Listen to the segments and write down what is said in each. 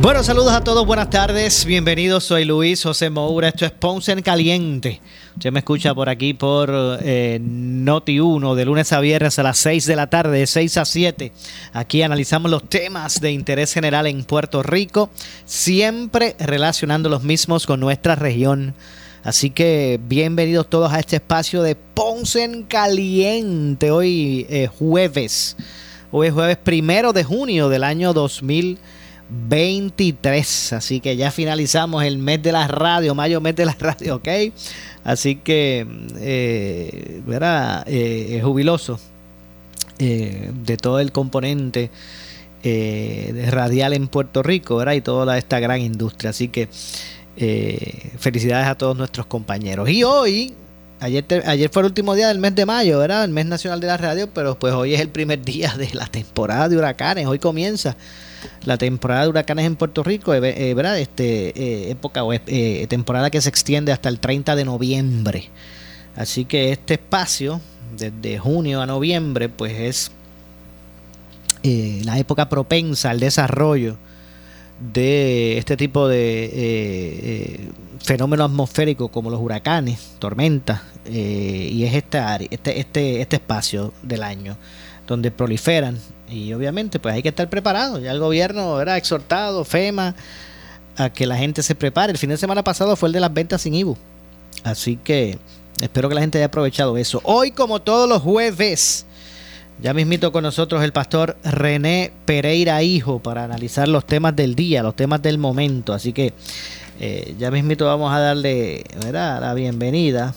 Bueno, saludos a todos, buenas tardes, bienvenidos, soy Luis José Moura, esto es Ponce en Caliente. Usted me escucha por aquí por eh, Noti 1 de lunes a viernes a las 6 de la tarde, de 6 a 7. Aquí analizamos los temas de interés general en Puerto Rico, siempre relacionando los mismos con nuestra región. Así que bienvenidos todos a este espacio de Ponce en Caliente. Hoy eh, jueves, hoy es jueves primero de junio del año 2020. 23. Así que ya finalizamos el mes de la radio, mayo mes de la radio, ¿ok? Así que, eh, ¿verdad? Eh, es jubiloso eh, de todo el componente eh, radial en Puerto Rico, ¿verdad? Y toda esta gran industria. Así que felicidades a todos nuestros compañeros. Y hoy, Ayer, ayer fue el último día del mes de mayo, ¿verdad? El mes nacional de la radio, pero pues hoy es el primer día de la temporada de huracanes. Hoy comienza la temporada de huracanes en Puerto Rico, eh, eh, ¿verdad? Este, eh, época o temporada que se extiende hasta el 30 de noviembre. Así que este espacio, desde junio a noviembre, pues es la época propensa al desarrollo de este tipo de fenómenos atmosféricos como los huracanes, tormentas, y es este, este, este, este espacio del año donde proliferan y obviamente pues hay que estar preparado. Ya el gobierno era exhortado, FEMA, a que la gente se prepare. El fin de semana pasado fue el de las ventas sin IBU. Así que espero que la gente haya aprovechado eso. Hoy como todos los jueves, ya mismito con nosotros el pastor René Pereira Hijo para analizar los temas del día, los temas del momento. Así que eh, ya mismito vamos a darle la bienvenida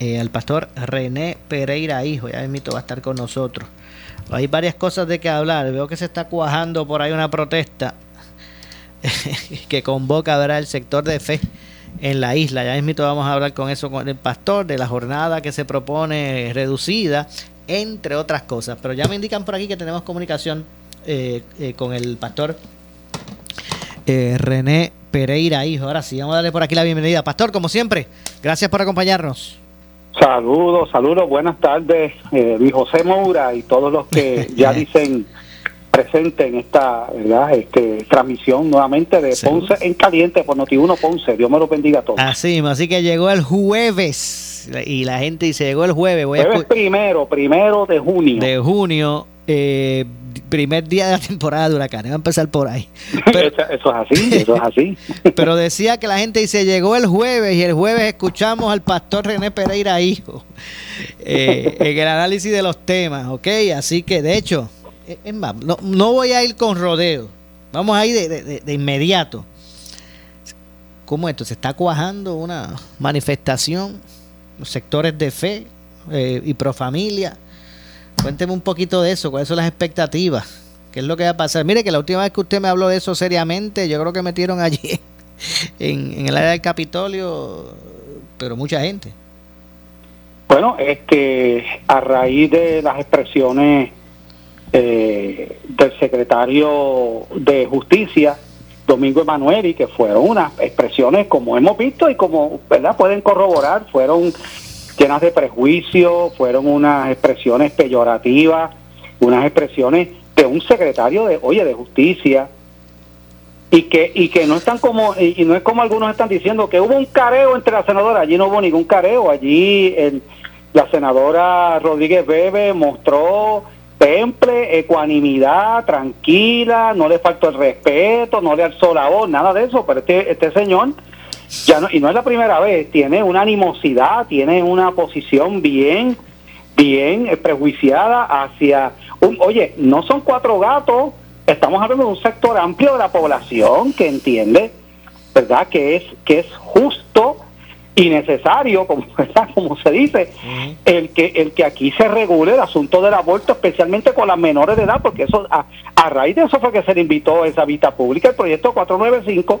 eh, al pastor René Pereira Hijo. Ya mismito va a estar con nosotros. Hay varias cosas de que hablar. Veo que se está cuajando por ahí una protesta que convoca ¿verdad? el sector de fe en la isla. Ya mismo vamos a hablar con eso con el pastor de la jornada que se propone reducida, entre otras cosas. Pero ya me indican por aquí que tenemos comunicación eh, eh, con el pastor eh, René Pereira, hijo. Ahora sí, vamos a darle por aquí la bienvenida. Pastor, como siempre, gracias por acompañarnos. Saludos, saludos, buenas tardes, eh, Luis José Moura y todos los que ya dicen presente en esta ¿verdad? Este, transmisión nuevamente de Ponce en Caliente por Noti1 Ponce. Dios me lo bendiga a todos. Así, así que llegó el jueves y la gente dice, llegó el jueves. Voy jueves primero, primero de junio. De junio. Eh, primer día de la temporada de huracanes. Va a empezar por ahí. eso, es así, eso es así. pero decía que la gente dice, llegó el jueves y el jueves escuchamos al pastor René Pereira Hijo eh, en el análisis de los temas, ¿ok? Así que, de hecho, es más, no, voy a ir con rodeo. Vamos a ir de, inmediato. ¿Cómo esto? ¿Se está cuajando una manifestación? Los sectores de fe eh, y pro familia Cuénteme un poquito de eso, cuáles son las expectativas, qué es lo que va a pasar. Mire que la última vez que usted me habló de eso seriamente, yo creo que metieron allí en, el área del Capitolio, pero mucha gente. Bueno, es que a raíz de las expresiones eh, del secretario de Justicia, Domingo Emanueli, que fueron unas expresiones como hemos visto y como verdad pueden corroborar, fueron llenas de prejuicio, fueron unas expresiones peyorativas, unas expresiones de un secretario de, oye, de justicia, y que y que no están como y, no es como algunos están diciendo que hubo un careo entre la senadora. Allí no hubo ningún careo. Allí la senadora Rodríguez Bebe mostró temple ecuanimidad tranquila no le faltó el respeto no le alzó la voz nada de eso. Pero este este señor ya no, y no es la primera vez, tiene una animosidad, tiene una posición bien, bien eh, prejuiciada hacia, oye, no son cuatro gatos, estamos hablando de un sector amplio de la población que entiende, ¿verdad? Que es, que es justo innecesario, como, como se dice, el que el que aquí se regule el asunto del aborto, especialmente con las menores de edad, porque eso a, a raíz de eso fue que se le invitó a esa vista pública, el proyecto 495.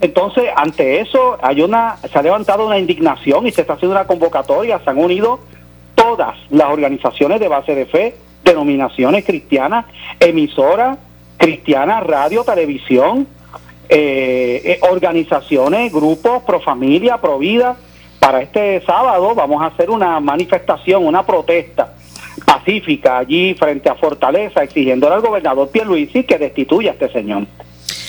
Entonces, ante eso, hay una, se ha levantado una indignación y se está haciendo una convocatoria, se han unido todas las organizaciones de base de fe, denominaciones cristianas, emisoras cristianas, radio, televisión, eh, eh, organizaciones, grupos, pro familia, pro vida. Para este sábado vamos a hacer una manifestación, una protesta pacífica allí frente a Fortaleza, exigiendo al gobernador Pierluisi que destituya a este señor.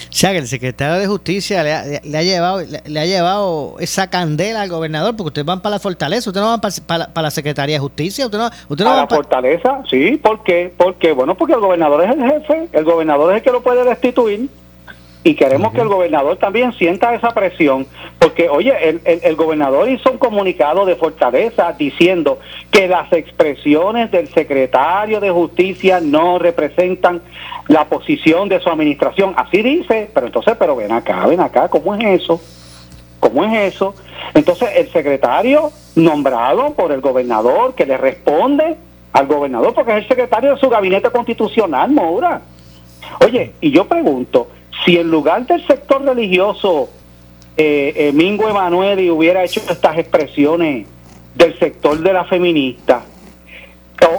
O sea, que el secretario de Justicia le ha, llevado le, ha llevado esa candela al gobernador, porque ustedes van para la Fortaleza, ustedes no van para, la Secretaría de Justicia, ustedes no, usted no la Fortaleza, sí, ¿por qué? Porque, bueno, porque el gobernador es el jefe, el gobernador es el que lo puede destituir y queremos que el gobernador también sienta esa presión, porque oye, el, el, gobernador hizo un comunicado de fortaleza diciendo que las expresiones del secretario de justicia no representan la posición de su administración, así dice, pero entonces, pero ven acá, ven acá, ¿cómo es eso? ¿Cómo es eso? Entonces, el secretario nombrado por el gobernador que le responde al gobernador, porque es el secretario de su gabinete constitucional, Moura. Oye, y yo pregunto, si en lugar del sector religioso eh, eh, Mingo Emanuel hubiera hecho estas expresiones del sector de la feminista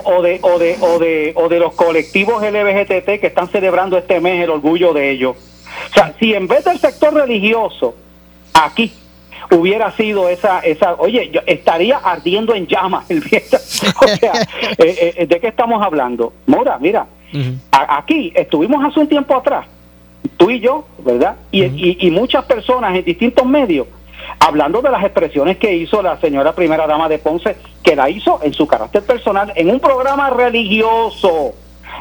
o, de, o, de, o, de, o de los colectivos LBGTT que están celebrando este mes el orgullo de ellos. O sea, si en vez del sector religioso aquí hubiera sido esa, esa oye, yo estaría ardiendo en llamas el viento. O sea, eh, eh, ¿de qué estamos hablando? Mora, mira, aquí estuvimos hace un tiempo atrás tú y yo, ¿verdad? Y, y, muchas personas en distintos medios hablando de las expresiones que hizo la señora primera dama de Ponce, que la hizo en su carácter personal, en un programa religioso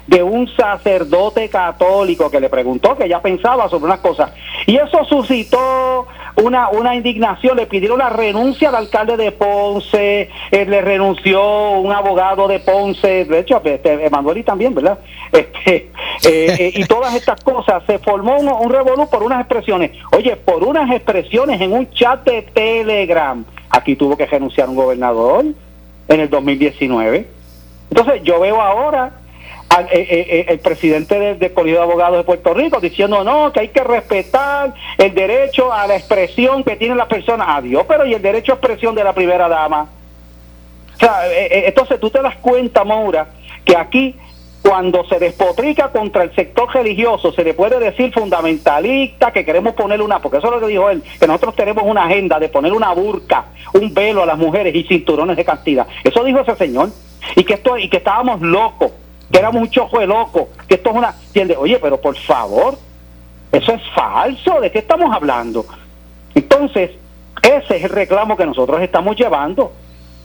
de un sacerdote católico que le preguntó que ella pensaba sobre unas cosas. Y eso suscitó una, una indignación, le pidieron la renuncia al alcalde de Ponce, eh, le renunció un abogado de Ponce, de hecho, este, Emanuel y también, ¿verdad? Este, eh, eh, y todas estas cosas, se formó un, un revolú por unas expresiones, oye, por unas expresiones en un chat de Telegram, aquí tuvo que renunciar un gobernador en el 2019. Entonces yo veo ahora eh, eh, eh, el presidente del, de Colegio de Abogados de Puerto Rico diciendo no, que hay que respetar el derecho a la expresión que tiene la persona. Adiós, pero ¿y el derecho a expresión de la primera dama? O sea, entonces tú te das cuenta, Maura, que aquí cuando se despotrica contra el sector religioso, se le puede decir fundamentalista que queremos poner una, porque eso es lo que dijo él, que nosotros tenemos una agenda de poner una burca, un velo a las mujeres y cinturones de castidad. Eso dijo ese señor. Y que esto, y que estábamos locos que era un chojo de loco, que esto es una... ¿entiendes? Oye, pero por favor, eso es falso, ¿de qué estamos hablando? Entonces, ese es el reclamo que nosotros estamos llevando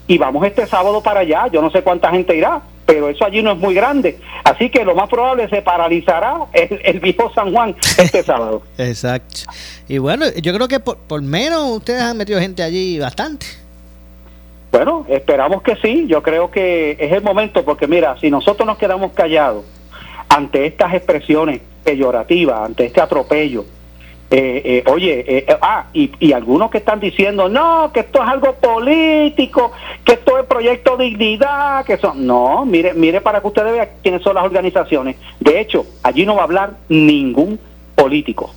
y vamos este sábado para allá, yo no sé cuánta gente irá, pero eso allí no es muy grande, así que lo más probable se paralizará el, el viejo San Juan este sábado. Exacto. Y bueno, yo creo que por, por menos ustedes han metido gente allí bastante. Bueno, esperamos que sí. Yo creo que es el momento porque mira, si nosotros nos quedamos callados ante estas expresiones peyorativas, ante este atropello, eh, eh, oye, eh, ah, y, y, algunos que están diciendo, no, que esto es algo político, que esto es proyecto dignidad, que son... No, mire, mire para que ustedes vean quiénes son las organizaciones. De hecho, allí no va a hablar ningún político.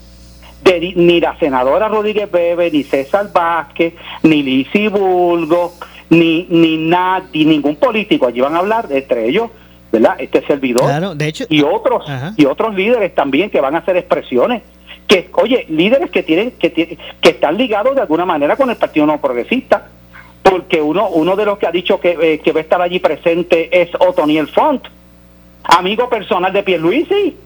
De, ni la senadora Rodríguez Bebe, ni César Vázquez, ni Lisi Bulgo, ni, ni nadie, ningún político. Allí van a hablar entre ellos, ¿verdad? Este servidor de hecho, y otros y otros líderes también que van a hacer expresiones que, oye, líderes que tienen que, que están ligados de alguna manera con el Partido No Progresista, porque uno uno de los que ha dicho que, eh, que va a estar allí presente es Otoniel Font, amigo personal de Pierluisi.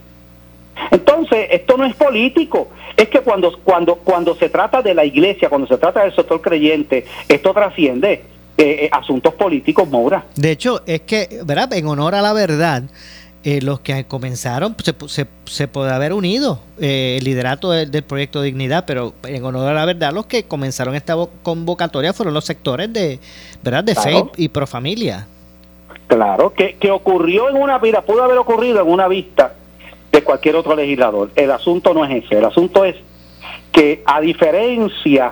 Entonces, esto no es político, es que cuando cuando cuando se trata de la iglesia, cuando se trata del sector creyente, esto trasciende eh, eh, asuntos políticos, Moura. De hecho, es que, ¿verdad? En honor a la verdad, eh, los que comenzaron se, se, se puede haber unido el liderato del, proyecto Dignidad, pero en honor a la verdad, los que comenzaron esta convocatoria fueron los sectores de, ¿verdad? De fe y pro familia. Claro, que, que ocurrió en una vida, pudo haber ocurrido en una vista de cualquier otro legislador. El asunto no es ese, el asunto es que a diferencia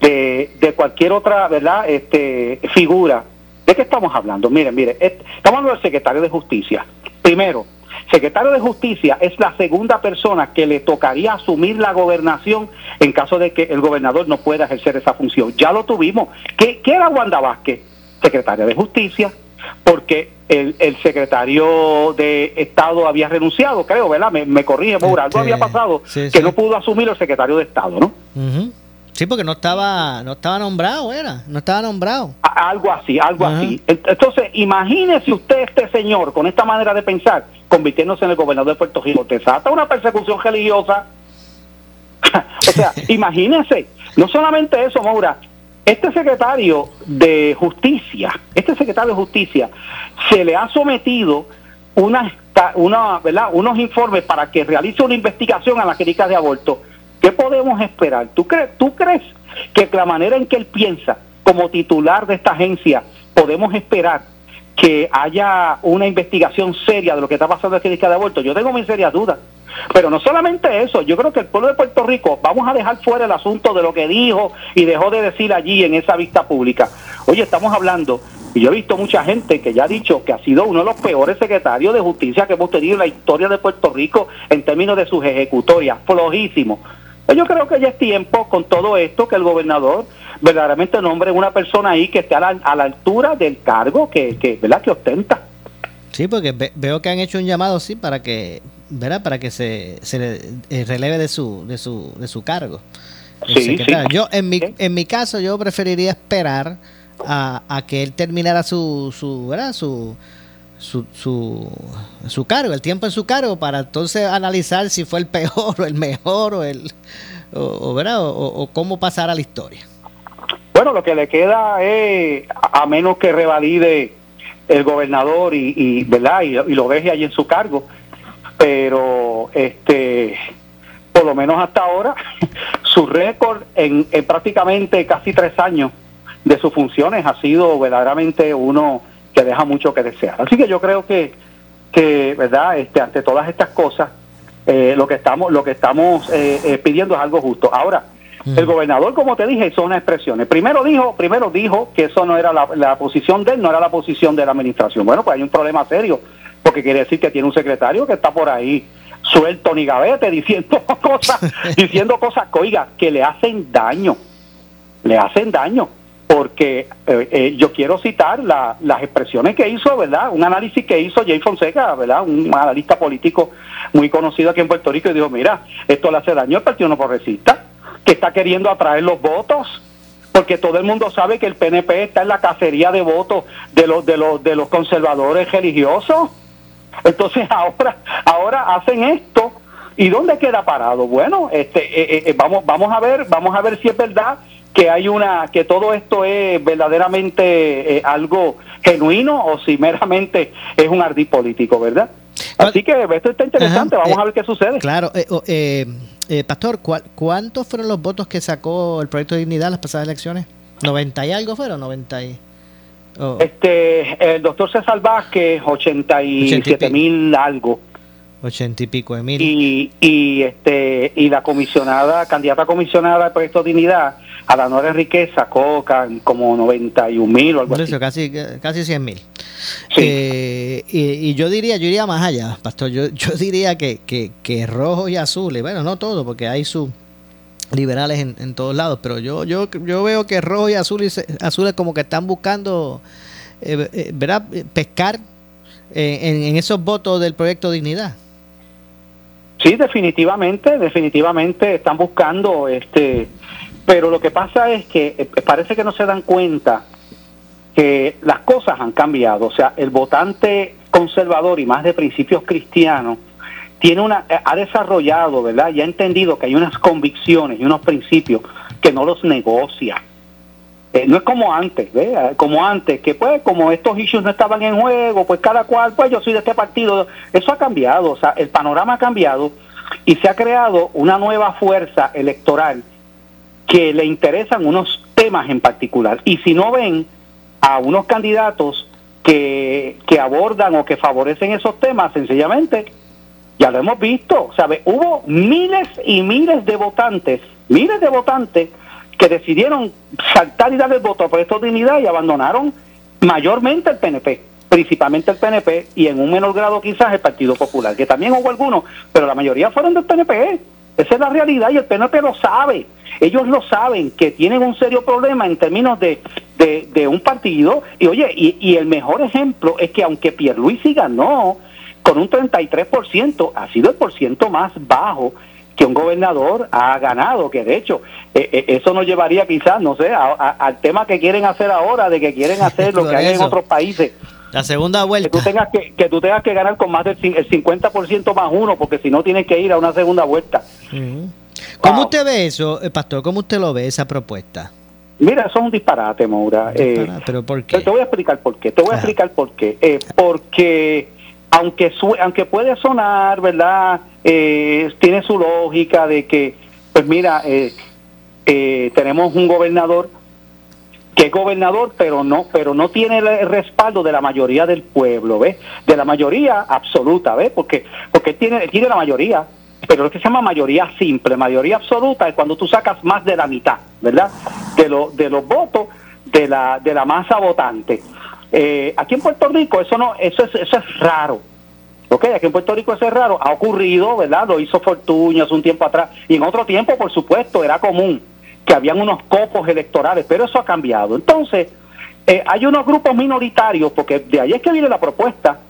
de, de cualquier otra, ¿verdad? Este, figura. ¿De qué estamos hablando? Miren, miren, estamos hablando del secretario de Justicia. Primero, secretario de Justicia es la segunda persona que le tocaría asumir la gobernación en caso de que el gobernador no pueda ejercer esa función. Ya lo tuvimos. ¿Qué, qué era Wanda Vázquez? Secretaria de Justicia, porque el, el, secretario de Estado había renunciado, creo, ¿verdad? Me, me corrige, Moura. Algo había este, pasado que no pudo asumir el secretario de Estado, ¿no? Sí, porque no estaba, no estaba nombrado, era, no estaba nombrado. Algo así, algo así. Entonces, imagínese usted este señor con esta manera de pensar, convirtiéndose en el gobernador de Puerto Rico, te trata una persecución religiosa. o sea, imagínese, no solamente eso, Maura, este secretario de justicia, este secretario de justicia, se le ha sometido una, una, ¿verdad? unos informes para que realice una investigación a la clínica de aborto ¿Qué podemos esperar? ¿Tú crees, ¿Tú crees que la manera en que él piensa como titular de esta agencia podemos esperar que haya una investigación seria de lo que está pasando en la clínica de aborto? Yo tengo mis serias dudas. Pero no solamente eso, yo creo que el pueblo de Puerto Rico, vamos a dejar fuera el asunto de lo que dijo y dejó de decir allí en esa vista pública. Oye, estamos hablando, y yo he visto mucha gente que ya ha dicho que ha sido uno de los peores secretarios de justicia que hemos tenido en la historia de Puerto Rico en términos de sus ejecutorias, flojísimo. Yo creo que ya es tiempo con todo esto que el gobernador verdaderamente nombre una persona ahí que esté a la, altura del cargo que, que, ¿verdad? que ostenta. Sí, porque veo que han hecho un llamado, sí, para que, ¿verdad? Para que se, se eh, releve de su, de su, de su cargo. Sí, Yo, en mi, en mi caso, yo preferiría esperar a, a que él terminara su, su, ¿verdad? Su, su, su, su, cargo, el tiempo en su cargo, para entonces analizar si fue el peor o el mejor o el o, ¿verdad? O, cómo pasar a la historia. Bueno, lo que le queda es, a menos que revalide el gobernador y, ¿verdad? Y, lo deje ahí en su cargo, pero este por lo menos hasta ahora, su récord en, en prácticamente casi tres años de sus funciones ha sido verdaderamente uno que deja mucho que desear. Así que yo creo que, que verdad, este, ante todas estas cosas, eh, lo que estamos, lo que estamos eh, eh, pidiendo es algo justo. Ahora, el gobernador, como te dije, son unas expresiones. Primero dijo, primero dijo que eso no era la, la, posición de él, no era la posición de la administración. Bueno, pues hay un problema serio, porque quiere decir que tiene un secretario que está por ahí suelto ni gavete diciendo cosas, diciendo cosas que oiga, que le hacen daño, le hacen daño porque eh, eh, yo quiero citar las expresiones que hizo, ¿verdad? Un análisis que hizo Jay Fonseca, ¿verdad? Un analista político muy conocido aquí en Puerto Rico y dijo, mira, esto le hace daño al Partido No Progresista, que está queriendo atraer los votos, porque todo el mundo sabe que el PNP está en la cacería de votos de los de los de los conservadores religiosos. Entonces ahora ahora hacen esto y dónde queda parado. Bueno, este eh, vamos vamos a ver vamos a ver si es verdad que hay una que todo esto es verdaderamente eh, algo genuino o si meramente es un ardid político, ¿verdad? Así que esto está interesante, vamos eh, a ver qué sucede. Claro, eh, Pastor, ¿cuántos fueron los votos que sacó el Proyecto de Dignidad en las pasadas elecciones? ¿90 y algo fueron? 90 y... Este, el doctor César Vázquez, 87 mil algo. 80 y pico de mil. Y, y, este, y la comisionada, candidata comisionada del Proyecto de Dignidad, Adanora Enriquez sacó como 91 mil o algo así. Casi, casi 100 mil. Eh, y, yo diría, yo iría más allá, pastor. Yo, yo diría que, que, que rojo y azul, bueno, no todo, porque hay sus liberales en, en, todos lados, pero yo, yo, yo veo que rojo y azul y azules como que están buscando, eh, eh, ¿verdad? Pescar en, en esos votos del proyecto Dignidad. Sí, definitivamente, definitivamente están buscando este pero lo que pasa es que eh, parece que no se dan cuenta que las cosas han cambiado. O sea, el votante conservador y más de principios cristianos tiene una eh, ha desarrollado, ¿verdad? Y ha entendido que hay unas convicciones y unos principios que no los negocia. Eh, no es como antes, ¿ve? Como antes, que pues como estos issues no estaban en juego, pues cada cual, pues yo soy de este partido. Eso ha cambiado, o sea, el panorama ha cambiado y se ha creado una nueva fuerza electoral que le interesan unos temas en particular. Y si no ven a unos candidatos que, que abordan o que favorecen esos temas, sencillamente, ya lo hemos visto, ¿sabe? Hubo miles y miles de votantes, miles de votantes que decidieron saltar y darle el voto a Proyecto de Dignidad y abandonaron mayormente el PNP, principalmente el PNP y en un menor grado quizás el Partido Popular, que también hubo algunos, pero la mayoría fueron del PNP. Esa es la realidad y el PNP lo sabe. Ellos lo saben, que tienen un serio problema en términos de, de, un partido. Y oye, y, y, el mejor ejemplo es que aunque Pierluisi ganó con un 33%, ha sido el por ciento más bajo que un gobernador ha ganado, que de hecho eh, eh, eso nos llevaría quizás, no sé, al tema que quieren hacer ahora, de que quieren hacer lo que hay en otros países. La segunda vuelta. Que tú tengas que, que, tú tengas que ganar con más del el 50% más uno, porque si no tienes que ir a una segunda vuelta. ¿Cómo usted ve eso, eh, Pastor? ¿Cómo usted lo ve, esa propuesta? Mira, eso es un disparate, Maura. ¿Pero por qué? Te voy a explicar por qué. Te voy a explicar por qué. porque aunque, aunque puede sonar, ¿verdad? Eh, tiene su lógica de que, pues mira, eh, eh, tenemos un gobernador que es gobernador, pero no, pero no tiene el respaldo de la mayoría del pueblo, ¿ves? De la mayoría absoluta, ¿ves? Porque, porque tiene, tiene la mayoría, pero lo que se llama mayoría simple, mayoría absoluta es cuando tú sacas más de la mitad, ¿verdad? De, lo, de los votos de la, de la masa votante. Eh, aquí en Puerto Rico eso no, eso es, eso es raro. Ok, aquí en Puerto Rico eso es raro, ha ocurrido, ¿verdad? Lo hizo Fortuño hace un tiempo atrás, y en otro tiempo, por supuesto, era común que habían unos copos electorales, pero eso ha cambiado. Entonces, eh, hay unos grupos minoritarios, porque de ahí es que viene la propuesta,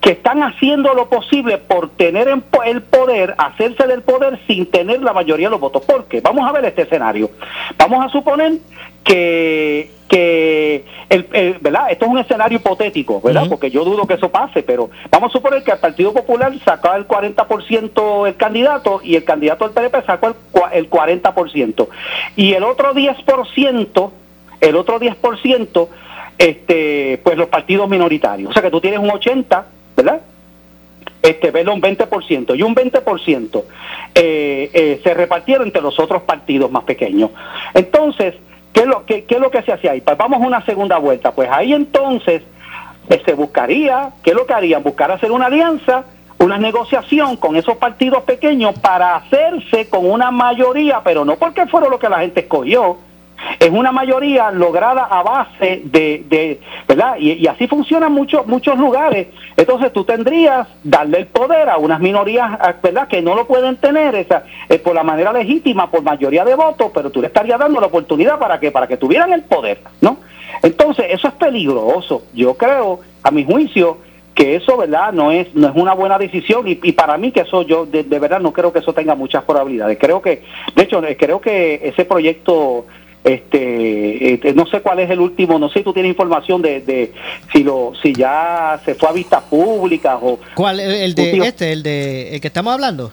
que están haciendo lo posible por tener el poder, hacerse del poder sin tener la mayoría de los votos. ¿Por qué? Vamos a ver este escenario. Vamos a suponer que, que el, ¿verdad? Esto es un escenario hipotético, ¿verdad? Porque yo dudo que eso pase, pero vamos a suponer que el Partido Popular sacó el 40% el candidato y el candidato del PDP sacó el, el 40%. Y el otro 10%, el otro 10%, este, pues los partidos minoritarios. O sea que tú tienes un 80 ¿verdad? Este, velo un 20%, y un 20% eh, eh, se repartieron entre los otros partidos más pequeños. Entonces, ¿qué es lo, qué, es lo que se hace ahí? Pues vamos a una segunda vuelta. Pues ahí entonces eh, se buscaría, ¿qué es lo que harían? Buscar hacer una alianza, una negociación con esos partidos pequeños para hacerse con una mayoría, pero no porque fueron lo que la gente escogió, es una mayoría lograda a base de, de ¿verdad? Y, así funcionan muchos muchos lugares. Entonces tú tendrías darle el poder a unas minorías, ¿verdad? Que no lo pueden tener esa, eh, por la manera legítima, por mayoría de votos, pero tú le estarías dando la oportunidad para que para que tuvieran el poder, ¿no? Entonces eso es peligroso. Yo creo, a mi juicio, que eso, ¿verdad? No es no es una buena decisión y, para mí que eso yo de, de, verdad no creo que eso tenga muchas probabilidades. Creo que, de hecho, creo que ese proyecto este, este, no sé cuál es el último, no sé si tú tienes información de, de si lo si ya se fue a vista pública o ¿Cuál el de este, el de el que estamos hablando?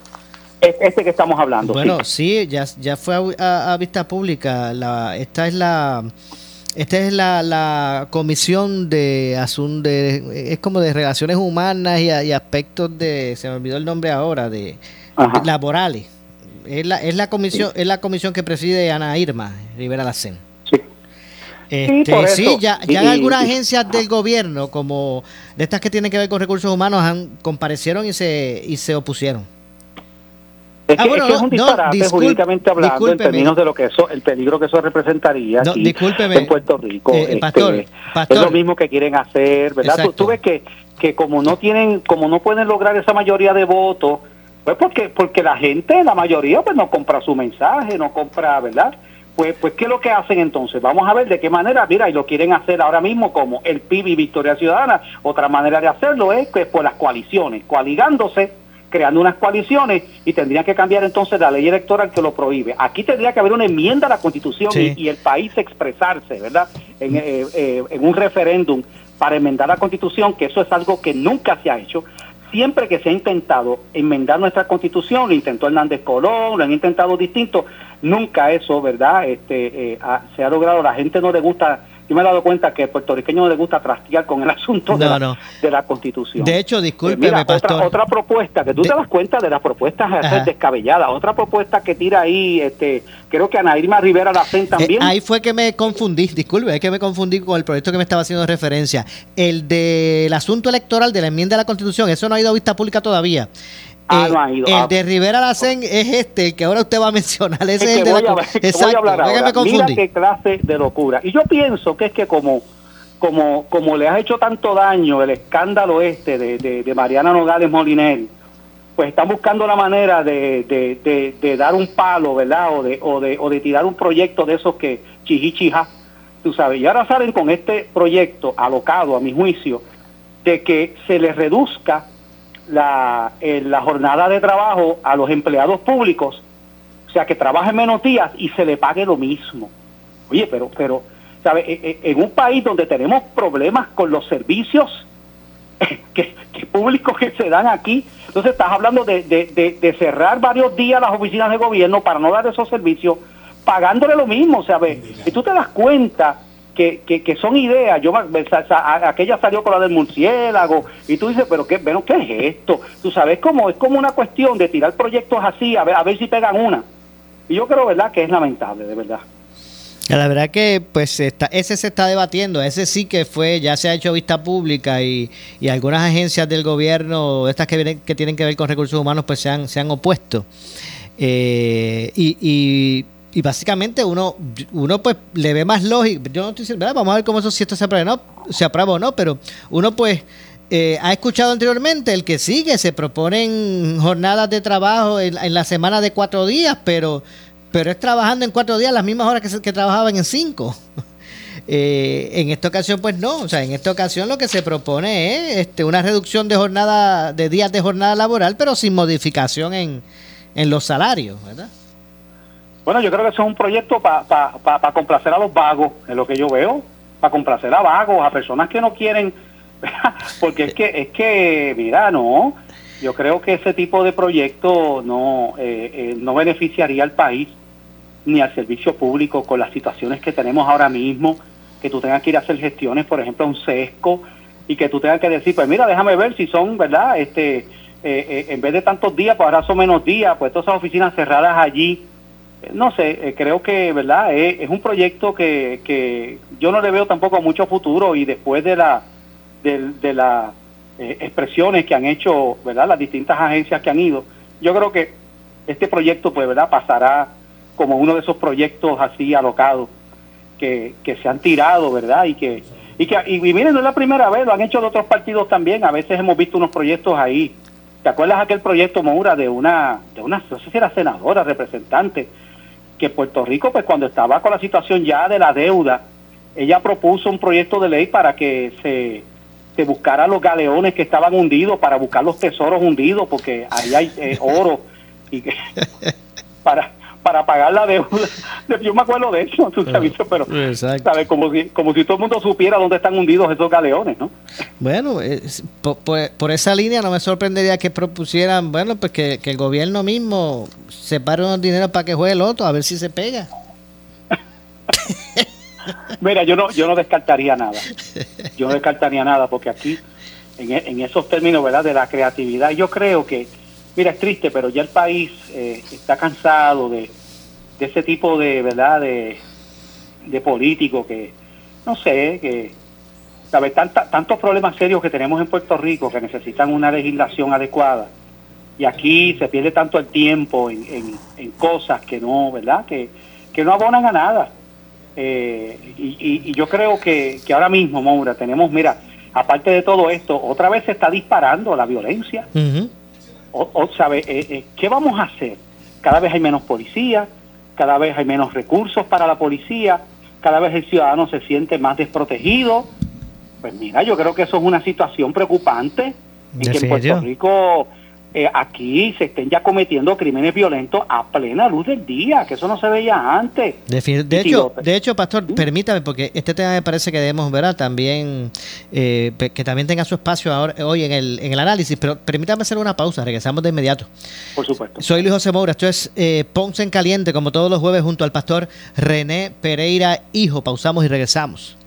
Este que estamos hablando. Bueno, sí, ya, ya fue a, vista pública. La, esta es la esta es la, la comisión de asuntos de es como de relaciones humanas y, y, aspectos de se me olvidó el nombre ahora de laborales es la, es la comisión es la comisión que preside Ana Irma Rivera Lacen. Sí. Este, sí, ya, ya algunas agencias del gobierno, como de estas que tienen que ver con recursos humanos, han comparecieron y se y se opusieron. Es ah, que, es, un disparate jurídicamente hablando en términos de lo que eso, el peligro que eso representaría en Puerto Rico. Eh, este, es lo mismo que quieren hacer, ¿verdad? Tú, tú, ves que, que como no tienen, como no pueden lograr esa mayoría de votos, pues porque, porque la gente, la mayoría, pues no compra su mensaje, no compra, ¿verdad? Pues, pues, ¿qué es lo que hacen entonces? Vamos a ver de qué manera, mira, y lo quieren hacer ahora mismo como el PIB y Victoria Ciudadana. Otra manera de hacerlo es que por las coaliciones, coaligándose, creando unas coaliciones y tendría que cambiar entonces la ley electoral que lo prohíbe. Aquí tendría que haber una enmienda a la Constitución y, el país expresarse, ¿verdad? En, eh, eh, en un referéndum para enmendar la Constitución, que eso es algo que nunca se ha hecho siempre que se ha intentado enmendar nuestra constitución, lo intentó Hernández Colón, lo han intentado distintos, nunca eso, ¿verdad? Este, eh, se ha logrado, la gente no le gusta yo me he dado cuenta que al puertorriqueño no le gusta trastear con el asunto de, la, de, la, Constitución. De hecho, discúlpeme, pastor. Otra, propuesta, que tú te das cuenta de las propuestas descabelladas, otra propuesta que tira ahí, este, creo que Ana Irma Rivera la hacen eh, también. ahí fue que me confundí, disculpe, es que me confundí con el proyecto que me estaba haciendo referencia. El del asunto electoral de la enmienda de la Constitución, eso no ha ido a vista pública todavía. Ah, no ha ido. El Ah. de Rivera Lacen es este, el que ahora usted va a mencionar. Ese es, el de voy, la a, voy hablar ahora. me. Mira qué clase de locura. Y yo pienso que es que como, como, como le has hecho tanto daño el escándalo este de, de, de Mariana Nogales Molinel, pues están buscando la manera de, de, de, de dar un palo, ¿verdad? O de, o, de, o de tirar un proyecto de esos que chiji chija, tú sabes. Y ahora salen con este proyecto alocado, a mi juicio, de que se les reduzca la, eh, la jornada de trabajo a los empleados públicos, o sea, que trabajen menos días y se le pague lo mismo. Oye, pero, pero, ¿sabe? E- e- En un país donde tenemos problemas con los servicios que, que públicos que se dan aquí, entonces estás hablando de, de, de- de cerrar varios días las oficinas de gobierno para no dar esos servicios, pagándole lo mismo, ¿sabes? Y tú te das cuenta que, que, que son ideas, yo aquella salió con la del murciélago, y tú dices, pero qué, bueno, ¿qué es esto? Tú sabes, como, es como una cuestión de tirar proyectos así, a ver, a ver si pegan una. Y yo creo, ¿verdad?, que es lamentable, de verdad. La verdad que pues está, ese se está debatiendo, ese sí que fue, ya se ha hecho vista pública y, y algunas agencias del gobierno, estas que, vienen, que tienen que ver con recursos humanos, pues se han, se han opuesto. Eh, y, y, y básicamente uno, uno pues le ve más lógico, yo no estoy diciendo, ¿verdad? vamos a ver cómo eso, si esto se aprueba, no, se aprueba o no, pero uno pues eh, ha escuchado anteriormente el que sigue, se proponen jornadas de trabajo en, en la semana de cuatro días, pero pero es trabajando en cuatro días las mismas horas que, se- que trabajaban en cinco. Eh, en esta ocasión, pues no. O sea, en esta ocasión lo que se propone es este, una reducción de jornada, de días de jornada laboral, pero sin modificación en, en los salarios, ¿verdad? Bueno, yo creo que eso es un proyecto para complacer a los vagos, es lo que yo veo, para complacer a vagos, a personas que no quieren, porque es que, es que, mira, no, yo creo que ese tipo de proyecto no, eh, eh, no beneficiaría al país ni al servicio público con las situaciones que tenemos ahora mismo, que tú tengas que ir a hacer gestiones, por ejemplo, a un sesco, y que tú tengas que decir, pues mira, déjame ver si son, ¿verdad? Este, eh, eh, en vez de tantos días, pues ahora son menos días, pues todas esas oficinas cerradas allí, no sé, eh, creo que, ¿verdad? Es, es un proyecto que, que yo no le veo tampoco mucho futuro y después de la de, de las eh, expresiones que han hecho, ¿verdad? Las distintas agencias que han ido, yo creo que este proyecto, pues, ¿verdad? Pasará como uno de esos proyectos así alocados que, que se han tirado, ¿verdad? Y que y que y, y miren, no es la primera vez, lo han hecho de otros partidos también, a veces hemos visto unos proyectos ahí. ¿Te acuerdas aquel proyecto Moura de una de una no sé si era senadora, representante que Puerto Rico pues cuando estaba con la situación ya de la deuda, ella propuso un proyecto de ley para que se se los galeones que estaban hundidos para buscar los tesoros hundidos porque ahí hay eh, oro y que para para pagar la deuda. Yo me acuerdo de eso, tú sabes, pero. ¿sabes? Como, si, como si todo el mundo supiera dónde están hundidos esos galeones, ¿no? Bueno, es- por, por- por esa línea no me sorprendería que propusieran, bueno, pues que, que el gobierno mismo separe unos dineros para que juegue el otro, a ver si se pega. Mira, yo no, yo no descartaría nada. Yo no descartaría nada porque aquí, en, en esos términos, ¿verdad? De la creatividad, yo creo que, mira, es triste, pero ya el país eh, está cansado de, de ese tipo de, ¿verdad? De, de políticos que, no sé, que, ¿sabes? Tantos problemas serios que tenemos en Puerto Rico que necesitan una legislación adecuada. Y aquí se pierde tanto el tiempo en, en, cosas que no, ¿verdad? Que, que no abonan a nada. Eh, y, y- yo creo que, que ahora mismo, Moura, tenemos, mira, aparte de todo esto, otra vez se está disparando la violencia. Ujú. O, o, ¿sabe? Eh, eh, ¿Qué vamos a hacer? Cada vez hay menos policía, cada vez hay menos recursos para la policía, cada vez el ciudadano se siente más desprotegido. Pues mira, yo creo que eso es una situación preocupante en que en. Puerto Rico eh, aquí se estén ya cometiendo crímenes violentos a plena luz del día, que eso no se veía antes. De hecho, de hecho, Pastor, permítame, porque este tema me parece que debemos ver también, eh, que también tenga su espacio ahora, hoy en el, en el análisis, pero permítame hacer una pausa, regresamos de inmediato. Por supuesto. Soy Luis José Moura, esto es eh, Ponce en Caliente, como todos los jueves, junto al pastor René Pereira, hijo. Pausamos y regresamos.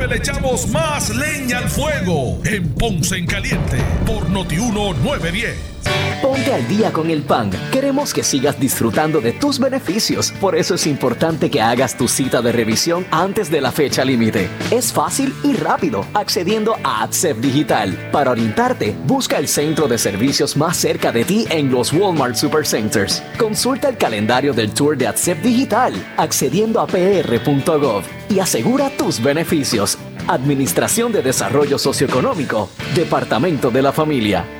En breve 9 le echamos más leña al fuego en Ponce en Caliente por Notiuno 910. Ponte al día con el PAN. Queremos que sigas disfrutando de tus beneficios. Por eso es importante que hagas tu cita de revisión antes de la fecha límite. Es fácil y rápido accediendo a AdSep Digital. Para orientarte, busca el centro de servicios más cerca de ti en los Walmart Supercenters. Consulta el calendario del tour de AdSep Digital accediendo a pr.gov y asegura tus beneficios. Administración de Desarrollo Socioeconómico, Departamento de la Familia.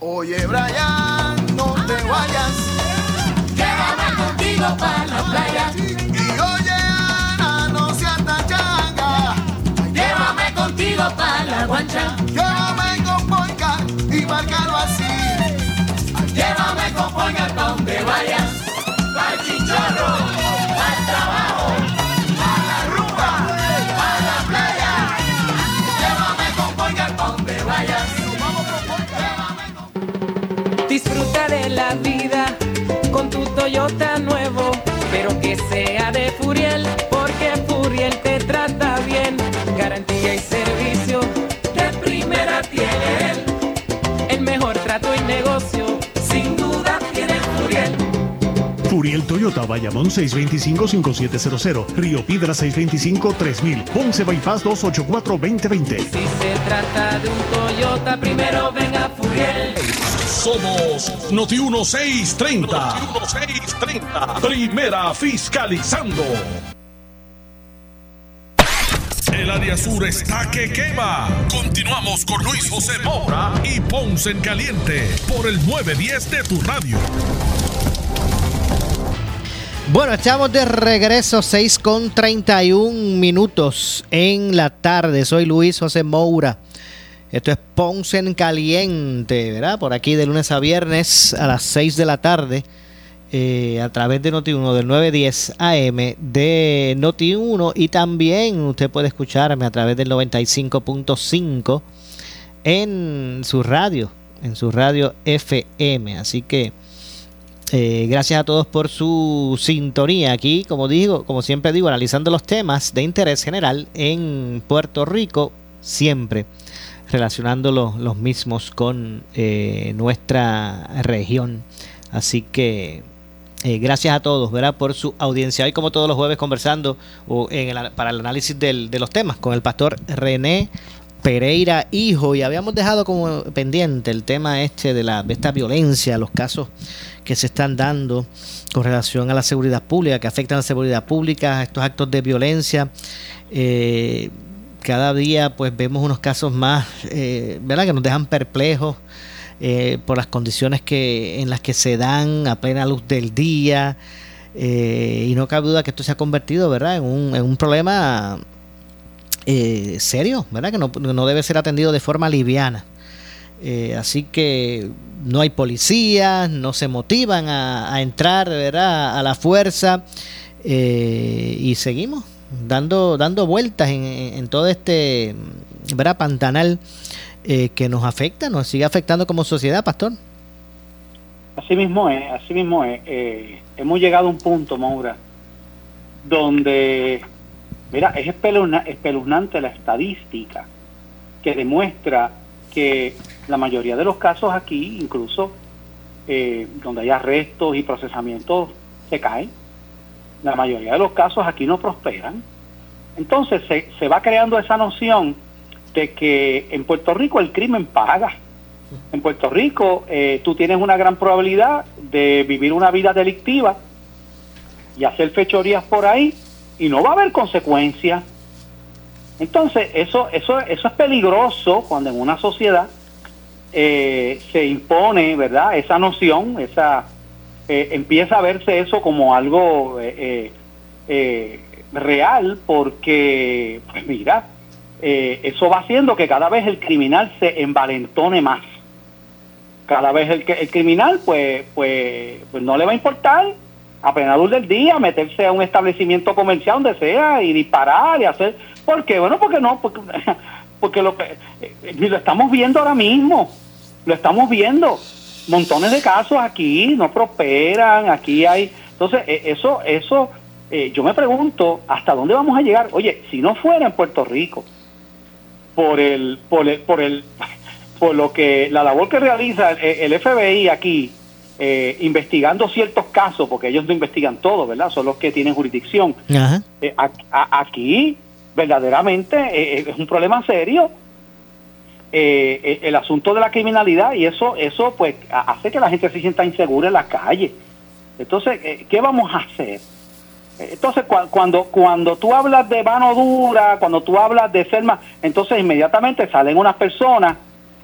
Oye, Brian, con tu Toyota nuevo, Toyota, Bayamón 625-5700, Río Piedra 625-3000, Ponce Bypass 284-2020. Si se trata de un Toyota, primero venga Furiel. Somos Noti 1630. Noti 1630. Primera fiscalizando. El área sur está que quema. Continuamos con Luis José Moura y Ponce en Caliente por el 910 de tu radio. Bueno, estamos de regreso, 6 con 31 minutos en la tarde. Soy Luis José Moura. Esto es Ponce en Caliente, ¿verdad? Por aquí de lunes a viernes a las 6 de la tarde. eh, a través de Noti1 del 910 AM de Noti1 y también usted puede escucharme a través del 95.5 en su radio, en su radio FM. Así que eh, gracias a todos por su sintonía aquí, como digo, como siempre digo, analizando los temas de interés general en Puerto Rico, siempre relacionando los, mismos con eh, nuestra región. Así que eh, gracias a todos, ¿verdad? Por su audiencia. Hoy, como todos los jueves, conversando o en para el análisis del- de los temas con el pastor René Pereira Hijo. Y habíamos dejado como pendiente el tema este de, la, de esta violencia, los casos que se están dando con relación a la seguridad pública, que afectan a la seguridad pública, estos actos de violencia. Eh, cada día pues vemos unos casos más, eh, ¿verdad? Que nos dejan perplejos eh, por las condiciones que en las que se dan a plena luz del día. eh, y no cabe duda que esto se ha convertido, ¿verdad? En un, en un problema serio, ¿verdad? Que no, no debe ser atendido de forma liviana. Eh, así que no hay policías, no se motivan a, entrar, ¿verdad? A la fuerza eh, y seguimos dando dando vueltas en, en- todo este, ¿verdad? Pantanal eh, que nos afecta, nos sigue afectando como sociedad, pastor. Así mismo es, así mismo es. Eh, hemos llegado a un punto, Maura, donde, mira, es espeluzna- espeluznante la estadística que demuestra que la mayoría de los casos aquí, incluso eh, donde hay arrestos y procesamientos, se caen. La mayoría de los casos aquí no prosperan. Entonces se, se va creando esa noción de que en Puerto Rico el crimen paga. En Puerto Rico eh, tú tienes una gran probabilidad de vivir una vida delictiva y hacer fechorías por ahí y no va a haber consecuencias. Entonces eso, eso, eso es peligroso cuando en una sociedad eh, se impone, ¿verdad? Esa noción, esa eh, empieza a verse eso como algo eh, eh, real, porque, pues mira, eh, eso va haciendo que cada vez el criminal se envalentone más. Cada vez el, el criminal, pues, pues, pues no le va a importar a plena luz del día meterse a un establecimiento comercial donde sea y disparar y hacer. ¿Por qué? Bueno, porque no, porque, porque lo, eh, lo estamos viendo ahora mismo. Lo estamos viendo. Montones de casos aquí no prosperan, aquí hay. Entonces, eh, eso, eso, eh, yo me pregunto, ¿hasta dónde vamos a llegar? Oye, si no fuera en Puerto Rico, por el, por el, por el, por lo que la labor que realiza el, el FBI aquí, eh, investigando ciertos casos, porque ellos no investigan todo, ¿verdad? Son los que tienen jurisdicción. Ajá. Eh, a- a- aquí, verdaderamente, eh, es un problema serio. Eh, eh, el asunto de la criminalidad y eso, eso pues hace que la gente se sienta insegura en la calle. Entonces, eh, ¿qué vamos a hacer? Eh, Entonces, cua- cuando, cuando tú hablas de mano dura, cuando tú hablas de ser más, entonces inmediatamente salen unas personas